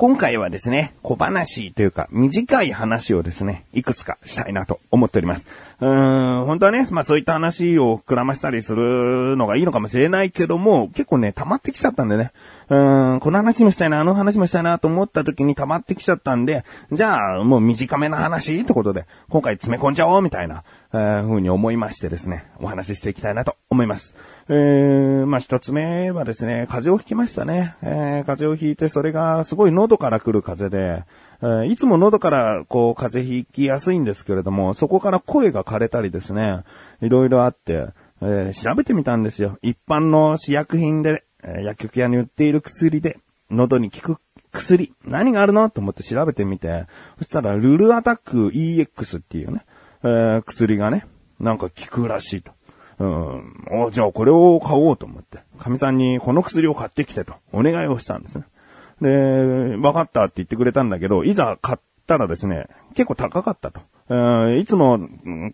今回はですね、小話というか、短い話をですね、いくつかしたいなと思っております。うーん、本当はね、まあそういった話を膨らましたりするのがいいのかもしれないけども、結構ね、溜まってきちゃったんでね、うーん、この話もしたいな、あの話もしたいなと思った時に溜まってきちゃったんで、じゃあ、もう短めな話ってことで、今回詰め込んじゃおうみたいな、えー、ふうに思いましてですね、お話ししていきたいなと思います。えー、まあ、一つ目はですね、風邪をひきましたね。えー、風邪をひいて、それがすごい喉から来る風邪で、えー、いつも喉からこう風邪ひきやすいんですけれども、そこから声が枯れたりですね、いろいろあって、えー、調べてみたんですよ。一般の試薬品で、えー、薬局屋に売っている薬で、喉に効く薬、何があるの？と思って調べてみて、そしたら、ルルアタック EX っていうね、えー、薬がね、なんか効くらしいと。うん、おじゃあこれを買おうと思って、神さんにこの薬を買ってきてとお願いをしたんですね。で、分かったって言ってくれたんだけど、いざ買ったらですね、結構高かったと。いつも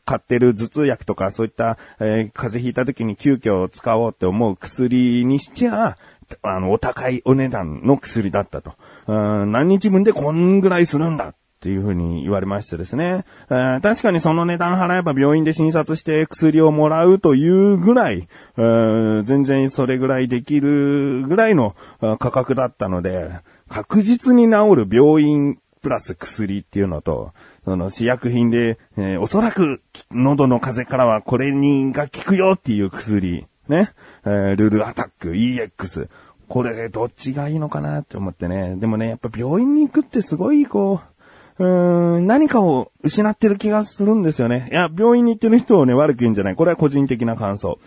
買ってる頭痛薬とかそういった、えー、風邪ひいた時に急遽使おうって思う薬にしちゃ、あの、お高いお値段の薬だったと。うん何日分でこんぐらいするんだっっていうふうに言われましてですね、えー、確かにその値段払えば病院で診察して薬をもらうというぐらい、えー、全然それぐらいできるぐらいの価格だったので、確実に治る病院プラス薬っていうのと、その試薬品で、えー、おそらく喉の風邪からはこれにが効くよっていう薬、ね、えー、ルルアタック EX。これどっちがいいのかなって思ってね。でもね、やっぱ病院に行くってすごいこう、うーん、何かを失ってる気がするんですよね。いや、病院に行ってる人をね、悪く言うんじゃない。これは個人的な感想。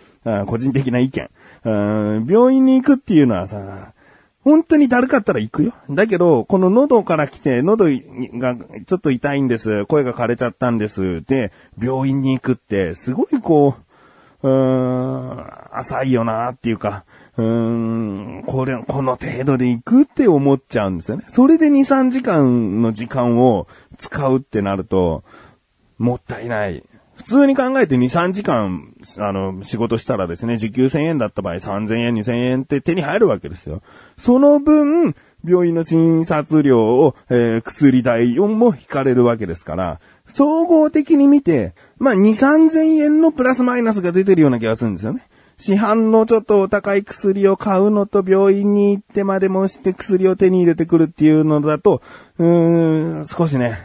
個人的な意見。うん病院に行くっていうのはさ、本当にだるかったら行くよ。だけど、この喉から来て、喉がちょっと痛いんです。声が枯れちゃったんです。で、病院に行くって、すごいこう、うーん、浅いよなっていうか、うーん、これ、この程度で行くって思っちゃうんですよね。それで2、3時間の時間を使うってなると、もったいない。普通に考えて2、3時間、あの、仕事したらですね、時給1000円だった場合3000円、2000円って手に入るわけですよ。その分、病院の診察料を、えー、薬代をも引かれるわけですから、総合的に見て、まあ、2、3000円のプラスマイナスが出てるような気がするんですよね。市販のちょっとお高い薬を買うのと病院に行ってまでもして薬を手に入れてくるっていうのだと、うーん、少しね、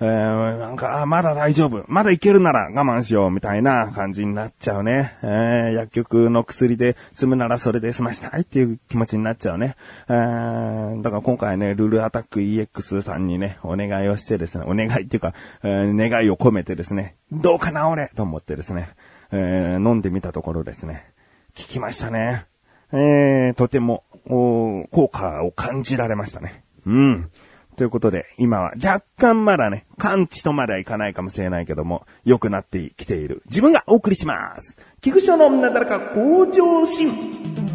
えー、なんか、まだ大丈夫。まだいけるなら我慢しよう、みたいな感じになっちゃうね。えー、薬局の薬で済むならそれで済ましたいっていう気持ちになっちゃうね。えー、だから今回ね、ルルアタック EX さんにね、お願いをしてですね、お願いっていうか、えー、願いを込めてですね、どうか治れと思ってですね、えー、飲んでみたところですね、聞きましたね。えー、とても、効果を感じられましたね。うん。ということで、今は若干まだね、完治とまではいかないかもしれないけども、良くなってきている自分がお送りします。菊章の女だらか向上心。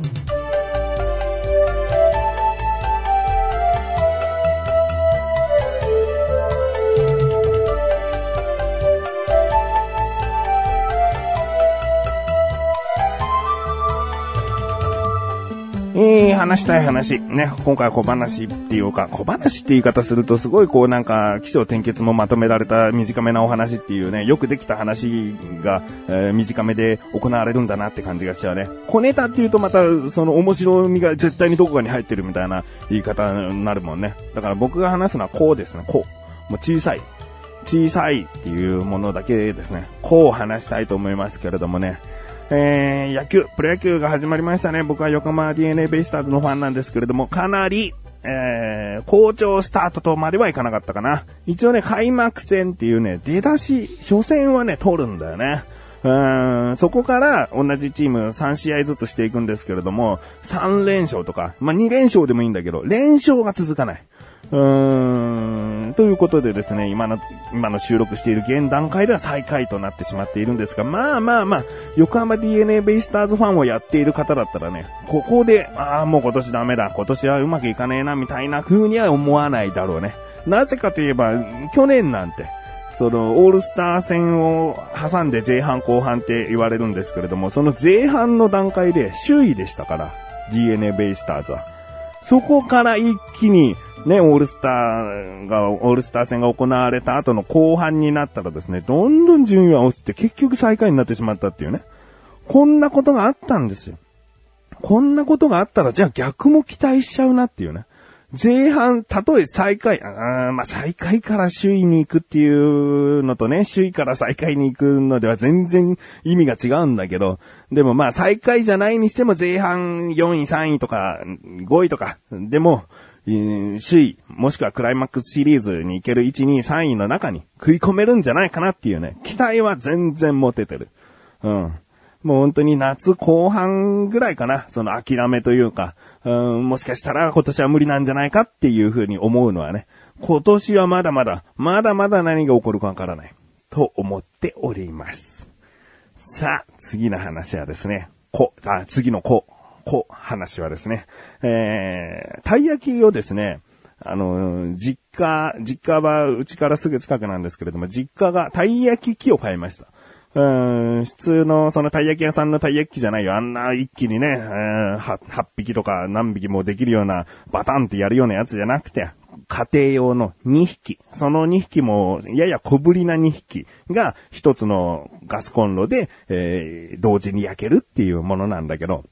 話したい話。ね、今回は小話っていうか、小話って言い方するとすごいこうなんか、気象転結もまとめられた短めなお話っていうね、よくできた話が、えー、短めで行われるんだなって感じがしちゃうね。小ネタっていうとまた、その面白みが絶対にどこかに入ってるみたいな言い方になるもんね。だから僕が話すのはこうですね、こう。もう小さい。小さいっていうものだけですね。こう話したいと思いますけれどもね。えー、野球、プロ野球が始まりましたね。僕は横浜 DNA ベイスターズのファンなんですけれども、かなり、えー、好調スタートとまではいかなかったかな。一応ね、開幕戦っていうね、出だし、初戦はね、取るんだよね。うん、そこから同じチーム3試合ずつしていくんですけれども、3連勝とか、まあ、2連勝でもいいんだけど、連勝が続かない。うーん、ということでですね、今の、今の収録している現段階では最下位となってしまっているんですが、まあまあまあ、横浜 DNA ベイスターズファンをやっている方だったらね、ここで、ああ、もう今年ダメだ、今年はうまくいかねえな、みたいな風には思わないだろうね。なぜかといえば、去年なんて、その、オールスター戦を挟んで前半後半って言われるんですけれども、その前半の段階で首位でしたから、DNA ベイスターズは。そこから一気にね、オールスターが、オールスター戦が行われた後の後半になったらですね、どんどん順位は落ちて結局最下位になってしまったっていうね。こんなことがあったんですよ。こんなことがあったら、じゃあ逆も期待しちゃうなっていうね。前半、たとえ最下位、あまあ、最下位から首位に行くっていうのとね、首位から最下位に行くのでは全然意味が違うんだけど、でもまあ最下位じゃないにしても前半4位、3位とか5位とか、でも、首位、もしくはクライマックスシリーズに行ける1、2、3位の中に食い込めるんじゃないかなっていうね、期待は全然持ててる。うん。もう本当に夏後半ぐらいかな、その諦めというか、うん、もしかしたら今年は無理なんじゃないかっていうふうに思うのはね、今年はまだまだ、まだまだ何が起こるかわからない、と思っております。さあ、次の話はですね、こ、あ、次のこ、こ、話はですね、えー、たい焼きをですね、あの、実家、実家はうちからすぐ近くなんですけれども、実家がたい焼き器を買いました。うん、普通のそのたい焼き屋さんのたい焼き器じゃないよ。あんな一気にね、8, 8匹とか何匹もできるようなバタンってやるようなやつじゃなくて、家庭用の2匹。その2匹も、やや小ぶりな2匹が一つのガスコンロで、えー、同時に焼けるっていうものなんだけど、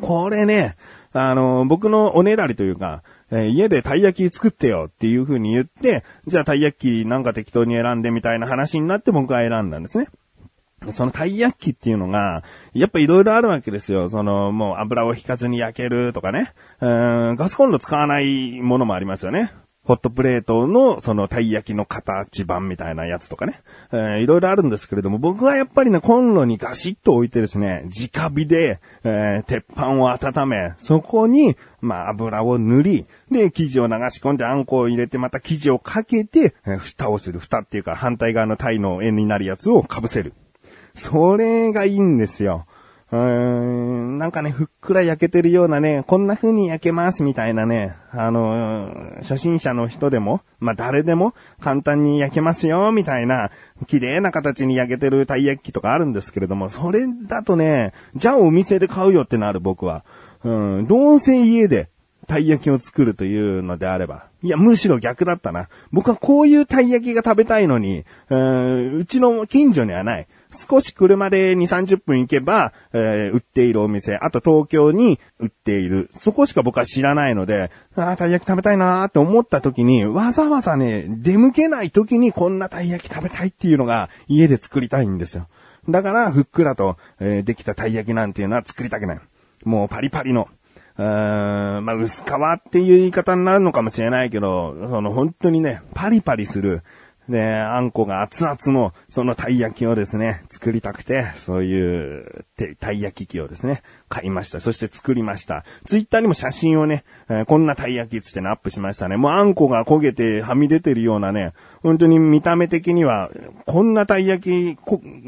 これね、あの、僕のおねだりというか、えー、家でたい焼き作ってよっていう風に言って、じゃあたい焼きなんか適当に選んでみたいな話になって僕は選んだんですね。そのたい焼きっていうのが、やっぱ色々あるわけですよ。その、もう油を引かずに焼けるとかね。うん、ガスコンロ使わないものもありますよね。ホットプレートの、その、たい焼きの形版みたいなやつとかね。えー、いろいろあるんですけれども、僕はやっぱりね、コンロにガシッと置いてですね、直火で、えー、鉄板を温め、そこに、まあ、油を塗り、で、生地を流し込んであんこを入れて、また生地をかけて、えー、蓋をする。蓋っていうか、反対側のタイの円になるやつを被せる。それがいいんですよ。うーん、なんかね、ふっくら焼けてるようなね、こんな風に焼けますみたいなね、あの、初心者の人でも、まあ、誰でも簡単に焼けますよ、みたいな、綺麗な形に焼けてるたい焼きとかあるんですけれども、それだとね、じゃあお店で買うよってなる僕は。うん、どうせ家でたい焼きを作るというのであれば。いや、むしろ逆だったな。僕はこういうたい焼きが食べたいのに、うん、うちの近所にはない。少し車で2、30分行けば、えー、売っているお店、あと東京に売っている。そこしか僕は知らないので、ああ、たい焼き食べたいなーって思った時に、わざわざね、出向けない時にこんなたい焼き食べたいっていうのが家で作りたいんですよ。だから、ふっくらと、えー、できたたい焼きなんていうのは作りたくない。もうパリパリの、うーん、まあ、薄皮っていう言い方になるのかもしれないけど、その本当にね、パリパリする、で、あんこが熱々の、そのたい焼きをですね、作りたくて、そういう、たい焼き器をですね、買いました。そして作りました。ツイッターにも写真をね、えー、こんなたい焼きつってね、アップしましたね。もうあんこが焦げてはみ出てるようなね、本当に見た目的には、こんなたい焼き、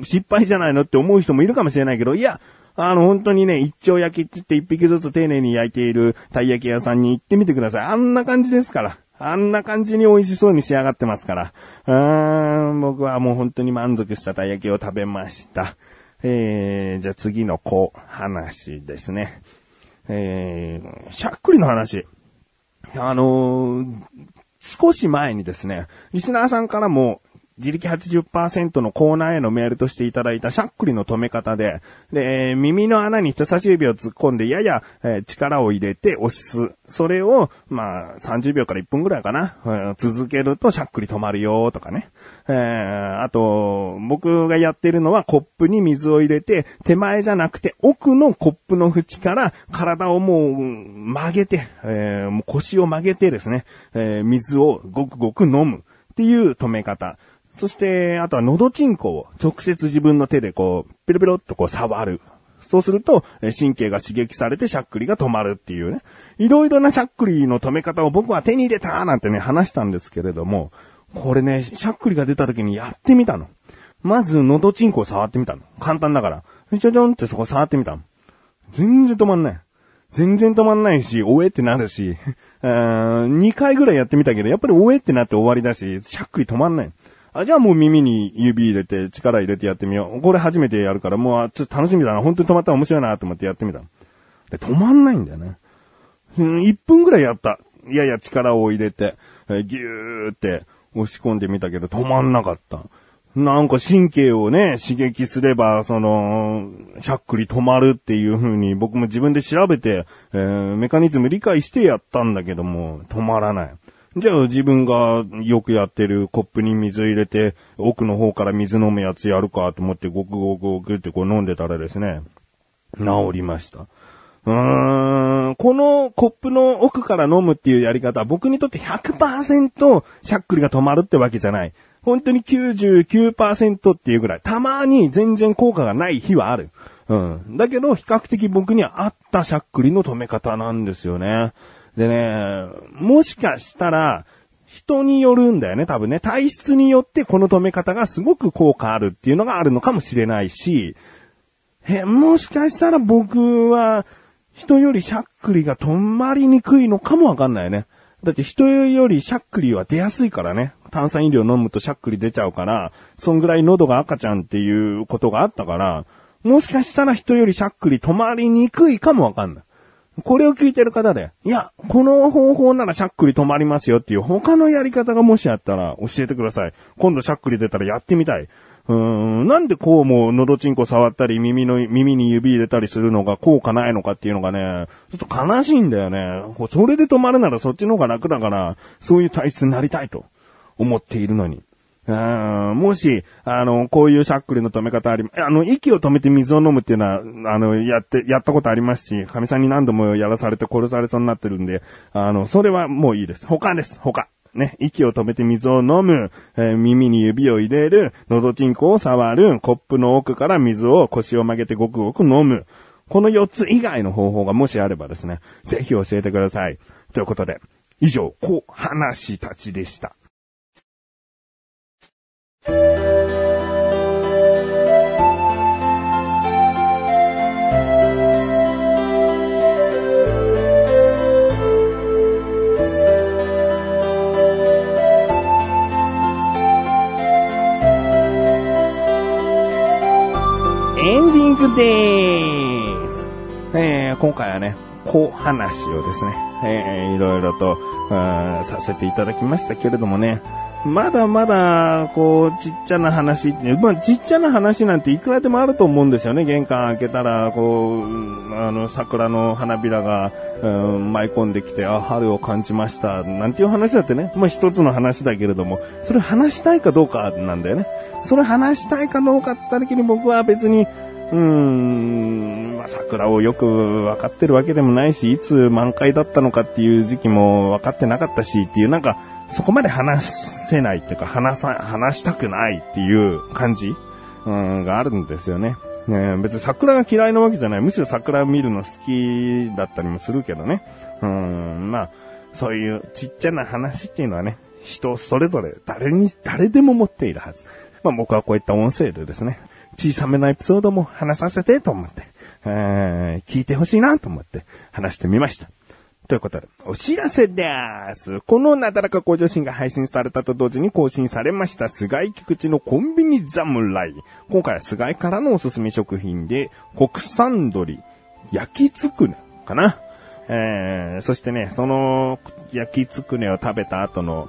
失敗じゃないのって思う人もいるかもしれないけど、いや、あの、本当にね、一丁焼きって言って一匹ずつ丁寧に焼いているたい焼き屋さんに行ってみてください。あんな感じですから。あんな感じに美味しそうに仕上がってますから。うーん、僕はもう本当に満足したたい焼きを食べました。えー、じゃあ次の子、話ですね。えー、しゃっくりの話。あのー、少し前にですね、リスナーさんからも、自力80%のコーナーへのメールとしていただいたしゃっくりの止め方で、で、耳の穴に人差し指を突っ込んでやや、え、力を入れて押す。それを、まあ、30秒から1分ぐらいかな、えー、続けるとしゃっくり止まるよとかね。えー、あと、僕がやってるのはコップに水を入れて、手前じゃなくて奥のコップの縁から体をもう曲げて、えー、もう腰を曲げてですね、えー、水をごくごく飲むっていう止め方。そして、あとは喉チンコを直接自分の手でこう、ペロペロっとこう触る。そうすると、神経が刺激されてしゃっくりが止まるっていうね。いろいろなしゃっくりの止め方を僕は手に入れたなんてね、話したんですけれども、これね、しゃっくりが出た時にやってみたの。まず、喉チンコを触ってみたの。簡単だから。ちょちょんってそこ触ってみたの。全然止まんない。全然止まんないし、おえってなるし、2回ぐらいやってみたけど、やっぱりおえってなって終わりだし、しゃっくり止まんない。あ、じゃあもう耳に指入れて力入れてやってみよう。これ初めてやるからもうちょっと楽しみだな。本当に止まったら面白いなと思ってやってみた。で、止まんないんだよね。うん、1分ぐらいやった。いやいや力を入れて、えー、ギューって押し込んでみたけど止まんなかった。なんか神経をね、刺激すれば、その、しゃっくり止まるっていう風に僕も自分で調べて、えー、メカニズム理解してやったんだけども、止まらない。じゃあ自分がよくやってるコップに水入れて、奥の方から水飲むやつやるかと思ってごくごくごくってこう飲んでたらですね、治りました。うーん、このコップの奥から飲むっていうやり方は僕にとって100%しゃっくりが止まるってわけじゃない。本当に99%っていうぐらい、たまに全然効果がない日はある。うん。だけど、比較的僕には合ったしゃっくりの止め方なんですよね。でね、もしかしたら、人によるんだよね、多分ね。体質によってこの止め方がすごく効果あるっていうのがあるのかもしれないし、え、もしかしたら僕は、人よりしゃっくりが止まりにくいのかもわかんないね。だって人よりしゃっくりは出やすいからね。炭酸飲料飲むとしゃっくり出ちゃうから、そんぐらい喉が赤ちゃんっていうことがあったから、もしかしたら人よりしゃっくり止まりにくいかもわかんない。これを聞いてる方で、いや、この方法ならしゃっくり止まりますよっていう他のやり方がもしあったら教えてください。今度しゃっくり出たらやってみたい。うーん、なんでこうも喉チンコ触ったり耳の、耳に指入れたりするのが効果ないのかっていうのがね、ちょっと悲しいんだよね。それで止まるならそっちの方が楽だから、そういう体質になりたいと思っているのに。もし、あの、こういうしゃっくりの止め方あり、あの、息を止めて水を飲むっていうのは、あの、やって、やったことありますし、神さんに何度もやらされて殺されそうになってるんで、あの、それはもういいです。他です。他。ね、息を止めて水を飲む、えー、耳に指を入れる、喉チンコを触る、コップの奥から水を腰を曲げてごくごく飲む。この4つ以外の方法がもしあればですね、ぜひ教えてください。ということで、以上、小話たちでした。です。えー、今回はね、小話をですね、えー、いろいろと、させていただきましたけれどもね、まだまだ、こう、ちっちゃな話、まあ、ちっちゃな話なんていくらでもあると思うんですよね。玄関開けたら、こう、あの、桜の花びらが、うん、舞い込んできて、あ、春を感じました。なんていう話だってね。まあ、一つの話だけれども、それ話したいかどうかなんだよね。それ話したいかどうかって言った時に僕は別に、うーん、まあ、桜をよく分かってるわけでもないし、いつ満開だったのかっていう時期も分かってなかったしっていう、なんか、そこまで話せないっていうか、話さ、話したくないっていう感じ、うん、があるんですよね。ね別に桜が嫌いなわけじゃない。むしろ桜を見るの好きだったりもするけどね。うん、まあ、そういうちっちゃな話っていうのはね、人それぞれ誰に、誰でも持っているはず。まあ僕はこういった音声でですね、小さめなエピソードも話させてと思って、えー、聞いてほしいなと思って話してみました。ということで、お知らせです。このなだらか向上心が配信されたと同時に更新されました、菅井菊池のコンビニ侍。今回は菅井からのおすすめ食品で、国産鶏、焼きつくねかな。えー、そしてね、その焼きつくねを食べた後の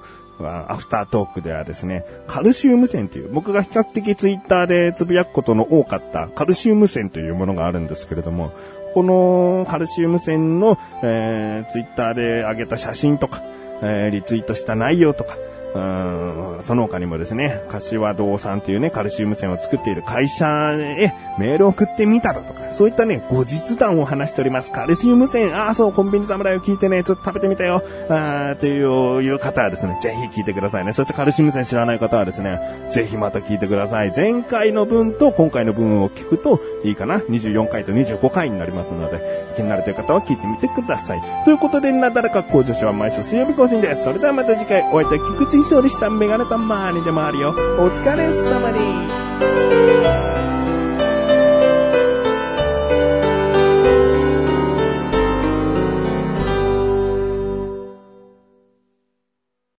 アフタートークではですね、カルシウム線という、僕が比較的ツイッターでつぶやくことの多かったカルシウム線というものがあるんですけれども、このカルシウム線の、えー、ツイッターで上げた写真とか、えー、リツイートした内容とか、うんその他にもですね、柏堂さんっていうね、カルシウム線を作っている会社へメールを送ってみたらとか、そういったね、後日談を話しております。カルシウム線、ああ、そう、コンビニ侍を聞いてね、ちょっと食べてみたよ、あっていういう方はですね、ぜひ聞いてくださいね。そしてカルシウム線知らない方はですね、ぜひまた聞いてください。前回の分と今回の分を聞くといいかな？24回と25回になりますので、気になるという方は聞いてみてください。ということで、なだらか向上心は毎週水曜日更新です。それではまた次回お会いいたい菊池以上でしたメガネたまーにでもあるよ。お疲れ様に。